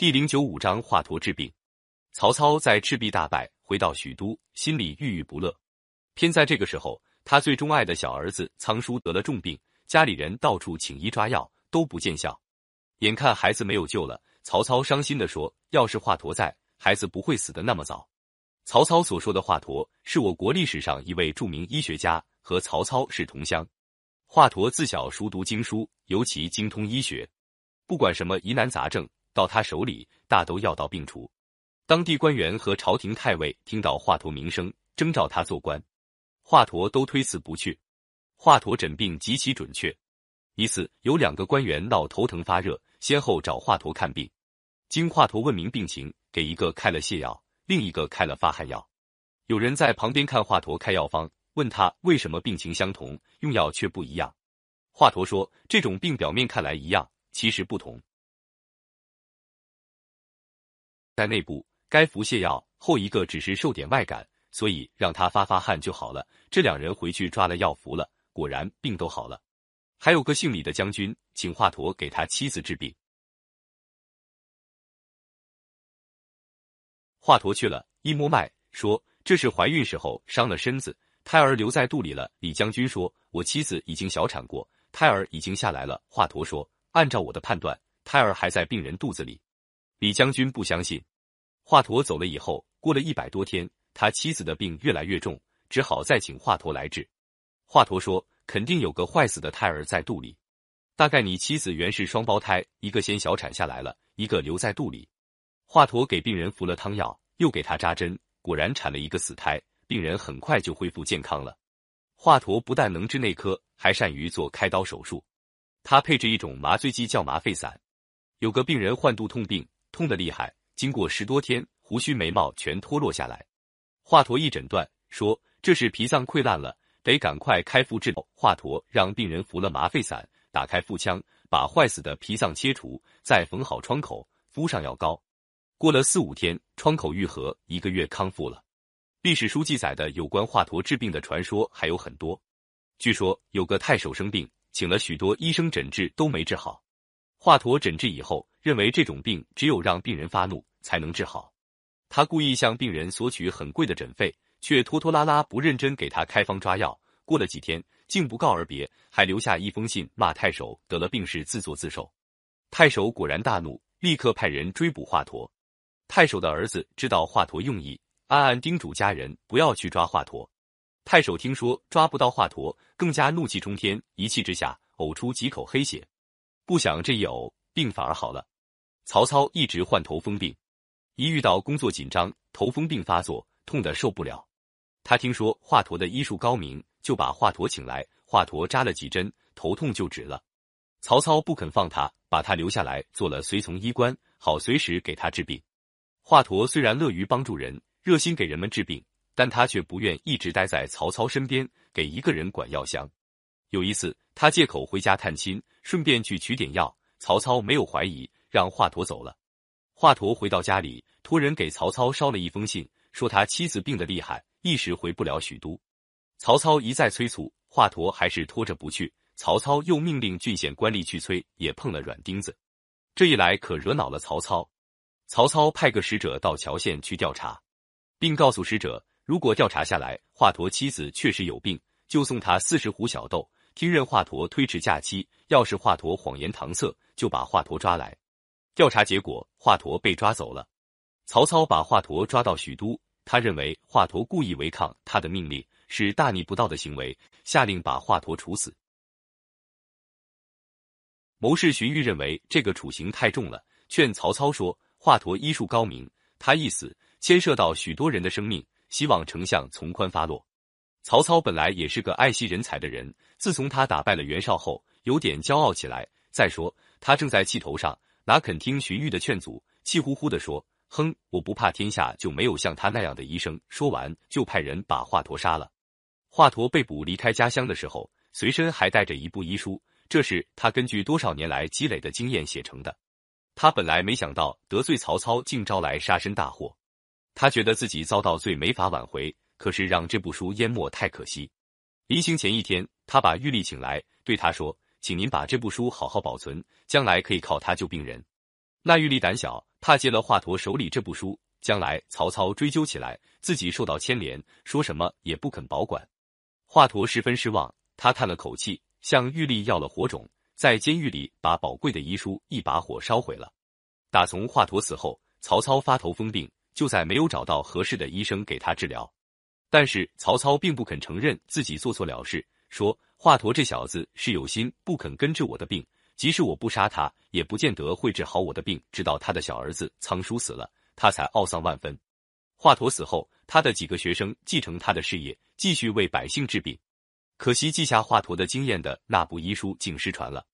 第零九五章华佗治病。曹操在赤壁大败，回到许都，心里郁郁不乐。偏在这个时候，他最钟爱的小儿子仓叔得了重病，家里人到处请医抓药，都不见效。眼看孩子没有救了，曹操伤心的说：“要是华佗在，孩子不会死的那么早。”曹操所说的华佗，是我国历史上一位著名医学家，和曹操是同乡。华佗自小熟读经书，尤其精通医学，不管什么疑难杂症。到他手里，大都药到病除。当地官员和朝廷太尉听到华佗名声，征召他做官，华佗都推辞不去。华佗诊病极其准确。一次，有两个官员闹头疼发热，先后找华佗看病。经华佗问明病情，给一个开了泻药，另一个开了发汗药。有人在旁边看华佗开药方，问他为什么病情相同，用药却不一样。华佗说：“这种病表面看来一样，其实不同。”在内部该服泻药，后一个只是受点外感，所以让他发发汗就好了。这两人回去抓了药服了，果然病都好了。还有个姓李的将军，请华佗给他妻子治病。华佗去了，一摸脉，说这是怀孕时候伤了身子，胎儿留在肚里了。李将军说：“我妻子已经小产过，胎儿已经下来了。”华佗说：“按照我的判断，胎儿还在病人肚子里。”李将军不相信。华佗走了以后，过了一百多天，他妻子的病越来越重，只好再请华佗来治。华佗说：“肯定有个坏死的胎儿在肚里，大概你妻子原是双胞胎，一个先小产下来了，一个留在肚里。”华佗给病人服了汤药，又给他扎针，果然产了一个死胎，病人很快就恢复健康了。华佗不但能治内科，还善于做开刀手术。他配置一种麻醉剂叫麻沸散。有个病人患肚痛病，痛得厉害。经过十多天，胡须眉毛全脱落下来。华佗一诊断说这是脾脏溃烂了，得赶快开腹治。华佗让病人服了麻沸散，打开腹腔，把坏死的脾脏切除，再缝好创口，敷上药膏。过了四五天，创口愈合，一个月康复了。历史书记载的有关华佗治病的传说还有很多。据说有个太守生病，请了许多医生诊治都没治好。华佗诊治以后，认为这种病只有让病人发怒。才能治好。他故意向病人索取很贵的诊费，却拖拖拉拉不认真给他开方抓药。过了几天，竟不告而别，还留下一封信骂太守得了病是自作自受。太守果然大怒，立刻派人追捕华佗。太守的儿子知道华佗用意，暗暗叮嘱家人不要去抓华佗。太守听说抓不到华佗，更加怒气冲天，一气之下呕出几口黑血。不想这一呕，病反而好了。曹操一直患头风病。一遇到工作紧张，头风病发作，痛得受不了。他听说华佗的医术高明，就把华佗请来。华佗扎了几针，头痛就止了。曹操不肯放他，把他留下来做了随从医官，好随时给他治病。华佗虽然乐于帮助人，热心给人们治病，但他却不愿一直待在曹操身边，给一个人管药箱。有一次，他借口回家探亲，顺便去取点药。曹操没有怀疑，让华佗走了。华佗回到家里，托人给曹操捎了一封信，说他妻子病得厉害，一时回不了许都。曹操一再催促，华佗还是拖着不去。曹操又命令郡县官吏去催，也碰了软钉子。这一来可惹恼了曹操。曹操派个使者到谯县去调查，并告诉使者，如果调查下来华佗妻子确实有病，就送他四十壶小豆。听任华佗推迟假期，要是华佗谎言搪塞，就把华佗抓来。调查结果，华佗被抓走了。曹操把华佗抓到许都，他认为华佗故意违抗他的命令，是大逆不道的行为，下令把华佗处死。谋士荀彧认为这个处刑太重了，劝曹操说：“华佗医术高明，他一死牵涉到许多人的生命，希望丞相从宽发落。”曹操本来也是个爱惜人才的人，自从他打败了袁绍后，有点骄傲起来。再说他正在气头上。哪肯听荀彧的劝阻，气呼呼地说：“哼，我不怕天下就没有像他那样的医生。”说完就派人把华佗杀了。华佗被捕离开家乡的时候，随身还带着一部医书，这是他根据多少年来积累的经验写成的。他本来没想到得罪曹操，竟招来杀身大祸。他觉得自己遭到罪没法挽回，可是让这部书淹没太可惜。临行前一天，他把玉立请来，对他说。请您把这部书好好保存，将来可以靠它救病人。那玉立胆小，怕接了华佗手里这部书，将来曹操追究起来，自己受到牵连，说什么也不肯保管。华佗十分失望，他叹了口气，向玉立要了火种，在监狱里把宝贵的遗书一把火烧毁了。打从华佗死后，曹操发头风病，就再没有找到合适的医生给他治疗。但是曹操并不肯承认自己做错了事，说华佗这小子是有心不肯根治我的病，即使我不杀他，也不见得会治好我的病。直到他的小儿子仓叔死了，他才懊丧万分。华佗死后，他的几个学生继承他的事业，继续为百姓治病。可惜记下华佗的经验的那部医书竟失传了。